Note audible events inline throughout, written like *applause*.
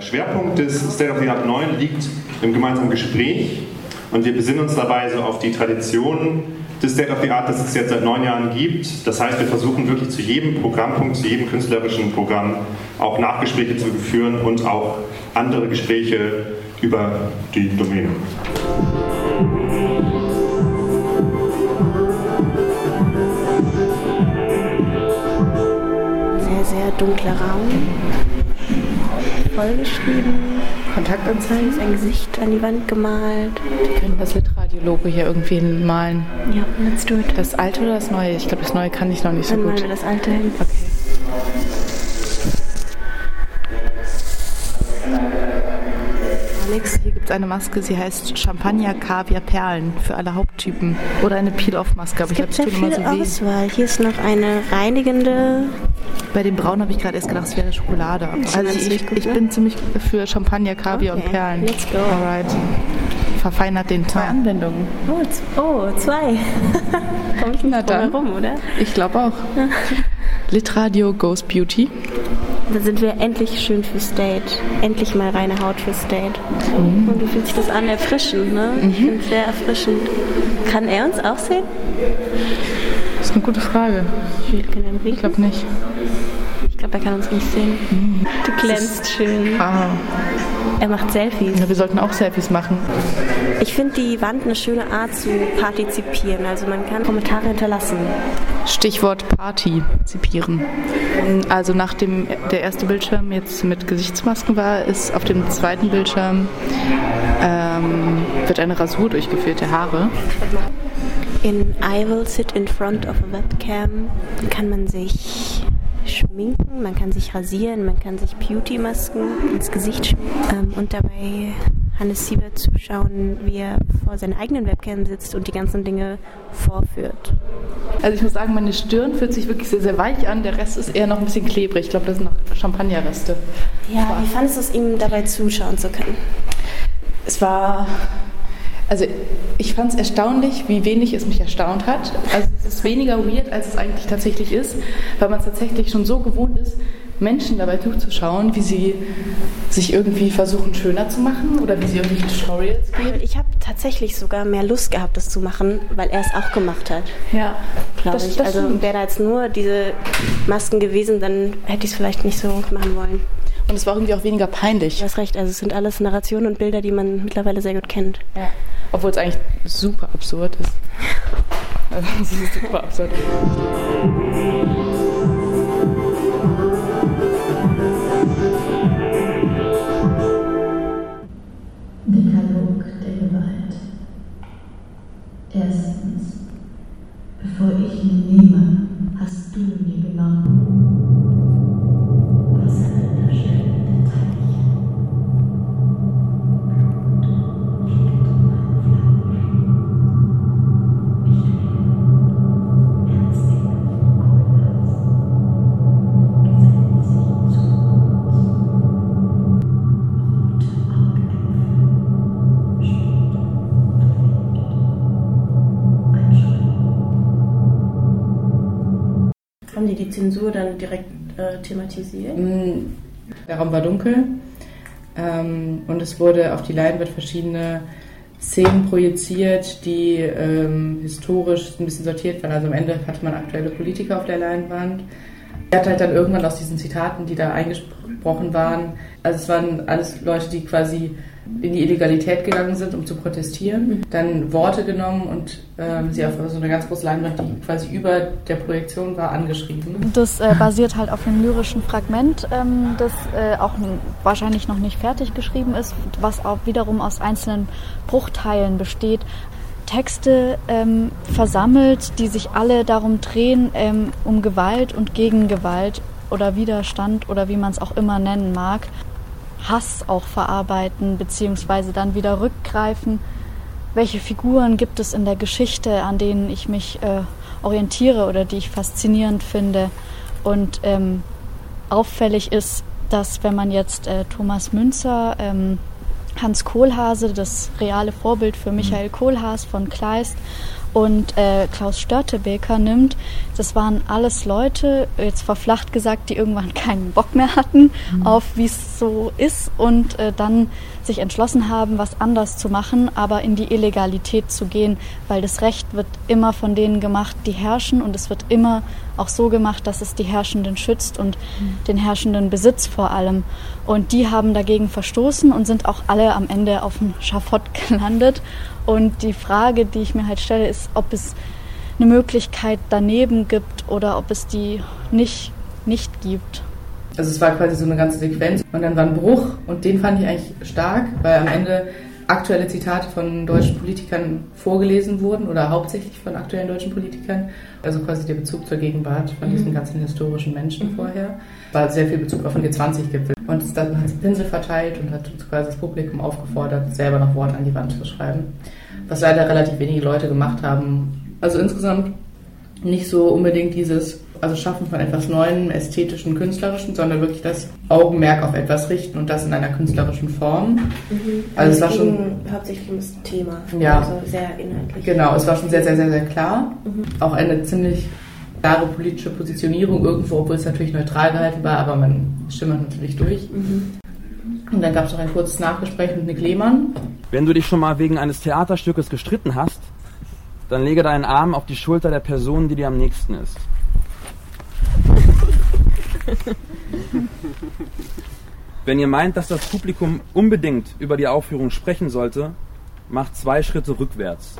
Der Schwerpunkt des State of the Art 9 liegt im gemeinsamen Gespräch und wir besinnen uns dabei so auf die Tradition des State of the Art, das es jetzt seit neun Jahren gibt. Das heißt, wir versuchen wirklich zu jedem Programmpunkt, zu jedem künstlerischen Programm auch Nachgespräche zu führen und auch andere Gespräche über die Domäne. Sehr, sehr dunkler Raum. Vollgeschrieben. Kontaktanzeigen. Ein Gesicht an die Wand gemalt. Wir können das Litradiologe hier irgendwie malen. Ja, let's do it. Das alte oder das neue? Ich glaube, das neue kann ich noch nicht so Dann gut. malen wir das alte hin. Okay. Es eine Maske, sie heißt Champagner, Kaviar, Perlen für alle Haupttypen. Oder eine Peel-Off-Maske, aber Es ich glaube, gibt sehr tut viel immer so. Auswahl. Hier ist noch eine reinigende. Bei dem Braun habe ich gerade erst gedacht, es wäre Schokolade. Ist Also ich, gut, ich ne? bin ziemlich für Champagner, Kaviar Okay, und Perlen. let's go. Alright. Verfeinert den Zwei Tag. Anwendungen. Oh, oh zwei. *laughs* Komm ich Na nicht herum, oder? Ich glaube auch. Litradio Ghost Beauty. Da sind wir endlich schön für State. Endlich mal reine Haut für State. Und wie fühlt sich das an? Erfrischend, ne? Ich finde es sehr erfrischend. Kann er uns auch sehen? Das ist eine gute Frage. Ich glaube nicht. Ich glaube, er kann uns nicht sehen. Du glänzt schön. Ah, Er macht Selfies. ja, wir sollten auch Selfies machen. Ich finde die Wand eine schöne Art zu partizipieren. Also man kann Kommentare hinterlassen. Stichwort Party zipieren. Also nachdem der erste Bildschirm jetzt mit Gesichtsmasken war, ist auf dem zweiten Bildschirm ähm, wird eine Rasur durchgeführt der Haare. In I will sit in front of a webcam kann man sich schminken, man kann sich rasieren, man kann sich Beauty-Masken ins Gesicht schmieren ähm, und dabei Hannes Siebert zuschauen, wie er vor seiner eigenen Webcam sitzt und die ganzen Dinge vorführt. Also ich muss sagen, meine Stirn fühlt sich wirklich sehr, sehr weich an. Der Rest ist eher noch ein bisschen klebrig. Ich glaube, das sind noch Champagnerreste. Ja, wie fandest du es, ihm dabei zuschauen zu können? Es war, also ich fand es erstaunlich, wie wenig es mich erstaunt hat. Also es ist weniger weird, als es eigentlich tatsächlich ist, weil man es tatsächlich schon so gewohnt ist, Menschen dabei zuzuschauen, wie sie sich irgendwie versuchen schöner zu machen oder wie sie irgendwelche Tutorials geben. Ich habe tatsächlich sogar mehr Lust gehabt, das zu machen, weil er es auch gemacht hat. Ja, glaube ich. das also wäre da jetzt nur diese Masken gewesen, dann hätte ich es vielleicht nicht so machen wollen. Und es war irgendwie auch weniger peinlich. Du hast recht, also es sind alles Narrationen und Bilder, die man mittlerweile sehr gut kennt. Ja. Obwohl es eigentlich super absurd ist. *laughs* Also, es ist super absurd. Zensur dann direkt äh, thematisiert? Mm, Der Raum war dunkel ähm, und es wurde auf die Leinwand verschiedene Szenen projiziert, die ähm, historisch ein bisschen sortiert waren. Also am Ende hatte man aktuelle Politiker auf der Leinwand. Er hat halt dann irgendwann aus diesen Zitaten, die da eingesprochen waren, also es waren alles Leute, die quasi in die Illegalität gegangen sind, um zu protestieren, dann Worte genommen und ähm, sie auf so eine ganz große Leinwand, die quasi über der Projektion war, angeschrieben. Das äh, basiert halt auf einem lyrischen Fragment, ähm, das äh, auch wahrscheinlich noch nicht fertig geschrieben ist, was auch wiederum aus einzelnen Bruchteilen besteht. Texte ähm, versammelt, die sich alle darum drehen, ähm, um Gewalt und gegen Gewalt oder Widerstand oder wie man es auch immer nennen mag, Hass auch verarbeiten, beziehungsweise dann wieder rückgreifen. Welche Figuren gibt es in der Geschichte, an denen ich mich äh, orientiere oder die ich faszinierend finde? Und ähm, auffällig ist, dass wenn man jetzt äh, Thomas Münzer, ähm, Hans Kohlhase, das reale Vorbild für Michael Kohlhaas von Kleist Und äh, Klaus Störtebeker nimmt, das waren alles Leute, jetzt verflacht gesagt, die irgendwann keinen Bock mehr hatten mhm. auf, wie es so ist und äh, dann sich entschlossen haben, was anders zu machen, aber in die Illegalität zu gehen, weil das Recht wird immer von denen gemacht, die herrschen und es wird immer auch so gemacht, dass es die Herrschenden schützt und mhm. den herrschenden Besitz vor allem. Und die haben dagegen verstoßen und sind auch alle am Ende auf dem Schafott *laughs* gelandet. Und die Frage, die ich mir halt stelle, ist, ob es eine Möglichkeit daneben gibt oder ob es die nicht, nicht gibt. Also es war quasi so eine ganze Sequenz und dann war ein Bruch und den fand ich eigentlich stark, weil am Ende aktuelle Zitate von deutschen Politikern vorgelesen wurden oder hauptsächlich von aktuellen deutschen Politikern. Also quasi der Bezug zur Gegenwart von diesen mhm. ganzen historischen Menschen mhm. vorher. War sehr viel Bezug auf den G20-Gipfel. Und dann hat sie Pinsel verteilt und hat quasi das Publikum aufgefordert, selber noch Worte an die Wand zu schreiben. Was leider relativ wenige Leute gemacht haben. Also insgesamt nicht so unbedingt dieses also Schaffen von etwas Neuem, ästhetischen, künstlerischen, sondern wirklich das Augenmerk auf etwas richten und das in einer künstlerischen Form. Mhm. Also, also es war schon hauptsächlich um das Thema, ja, also sehr inhaltlich. Genau, es war schon sehr, sehr, sehr, sehr klar. Mhm. Auch eine ziemlich klare politische Positionierung irgendwo, obwohl es natürlich neutral gehalten war, aber man schimmert natürlich durch. Mhm. Und dann gab es noch ein kurzes Nachgespräch mit Nick Lehmann. Wenn du dich schon mal wegen eines Theaterstückes gestritten hast, dann lege deinen Arm auf die Schulter der Person, die dir am nächsten ist. *laughs* Wenn ihr meint, dass das Publikum unbedingt über die Aufführung sprechen sollte, macht zwei Schritte rückwärts.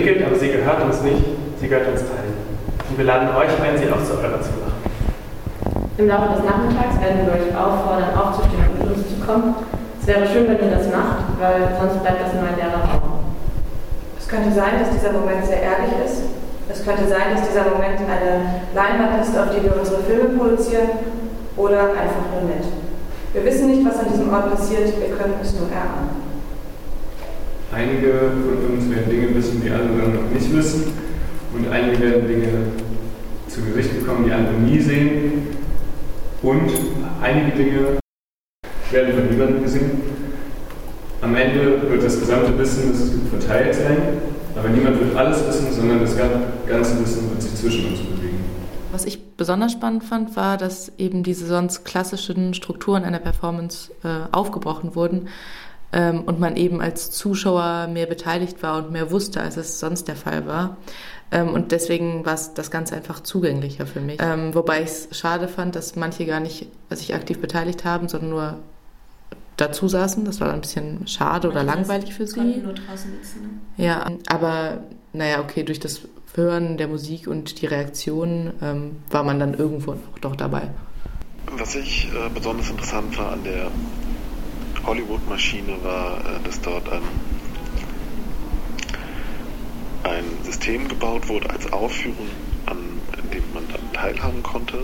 Entwickelt, aber sie gehört uns nicht, sie gehört uns allen. Und wir laden euch ein, sie auch zu eurer zu machen. Im Laufe des Nachmittags werden wir euch auffordern, aufzustehen und mit uns zu kommen. Es wäre schön, wenn ihr das macht, weil sonst bleibt das nur ein leerer Raum. Es könnte sein, dass dieser Moment sehr ehrlich ist. Es könnte sein, dass dieser Moment eine Leinwand ist, auf die wir unsere Filme produzieren, oder einfach nur nett. Wir wissen nicht, was an diesem Ort passiert, wir können es nur erahnen. Einige von uns werden Dinge wissen, die andere noch nicht wissen. Und einige werden Dinge zu Gesicht bekommen, die andere nie sehen. Und einige Dinge werden von niemandem gesehen. Am Ende wird das gesamte Wissen, das verteilt sein. Aber niemand wird alles wissen, sondern das ganze Wissen wird sich zwischen uns bewegen. Was ich besonders spannend fand, war, dass eben diese sonst klassischen Strukturen einer Performance äh, aufgebrochen wurden ähm, und man eben als Zuschauer mehr beteiligt war und mehr wusste, als es sonst der Fall war. Ähm, und deswegen war das Ganze einfach zugänglicher für mich. Ähm, wobei ich es schade fand, dass manche gar nicht sich aktiv beteiligt haben, sondern nur dazu saßen. Das war dann ein bisschen schade oder manche langweilig für sie. Nur draußen sitzen, ne? Ja, aber naja, okay, durch das Hören der Musik und die Reaktionen ähm, war man dann irgendwo auch doch dabei. Was ich äh, besonders interessant war an der Hollywood-Maschine war, äh, dass dort ein, ein System gebaut wurde als Aufführung, an dem man dann teilhaben konnte.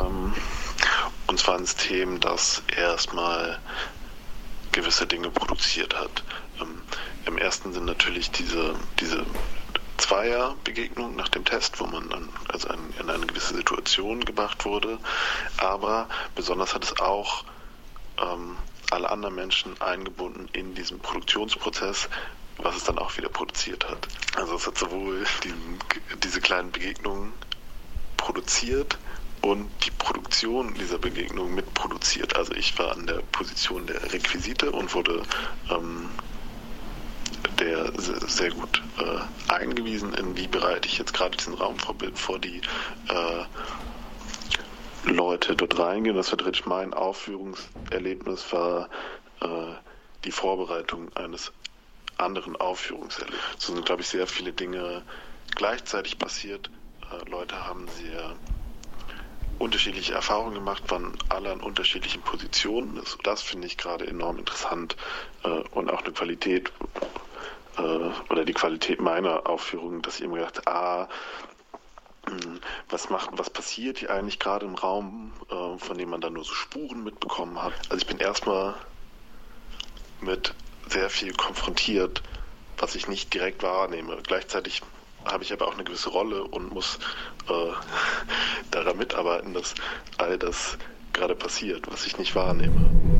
Ähm, und zwar ein System, das erstmal gewisse Dinge produziert hat. Ähm, Im ersten Sinn natürlich diese, diese Zweierbegegnung nach dem Test, wo man dann also in eine gewisse Situation gebracht wurde. Aber besonders hat es auch ähm, alle anderen Menschen eingebunden in diesen Produktionsprozess, was es dann auch wieder produziert hat. Also es hat sowohl diesen, diese kleinen Begegnungen produziert und die Produktion dieser Begegnung mitproduziert. Also ich war an der Position der Requisite und wurde ähm, der sehr gut äh, eingewiesen, in wie bereite ich jetzt gerade diesen Raum vor, vor die äh, Leute dort reingehen. Das tatsächlich mein Aufführungserlebnis, war äh, die Vorbereitung eines anderen Aufführungserlebnisses. So sind, glaube ich, sehr viele Dinge gleichzeitig passiert. Äh, Leute haben sehr unterschiedliche Erfahrungen gemacht, waren alle an unterschiedlichen Positionen. Das, das finde ich gerade enorm interessant äh, und auch eine Qualität äh, oder die Qualität meiner Aufführung, dass ich immer gedacht, ah, was macht, was passiert hier eigentlich gerade im Raum, äh, von dem man dann nur so Spuren mitbekommen hat. Also ich bin erstmal mit sehr viel konfrontiert, was ich nicht direkt wahrnehme. Gleichzeitig habe ich aber auch eine gewisse Rolle und muss äh, *laughs* daran mitarbeiten, dass all das gerade passiert, was ich nicht wahrnehme.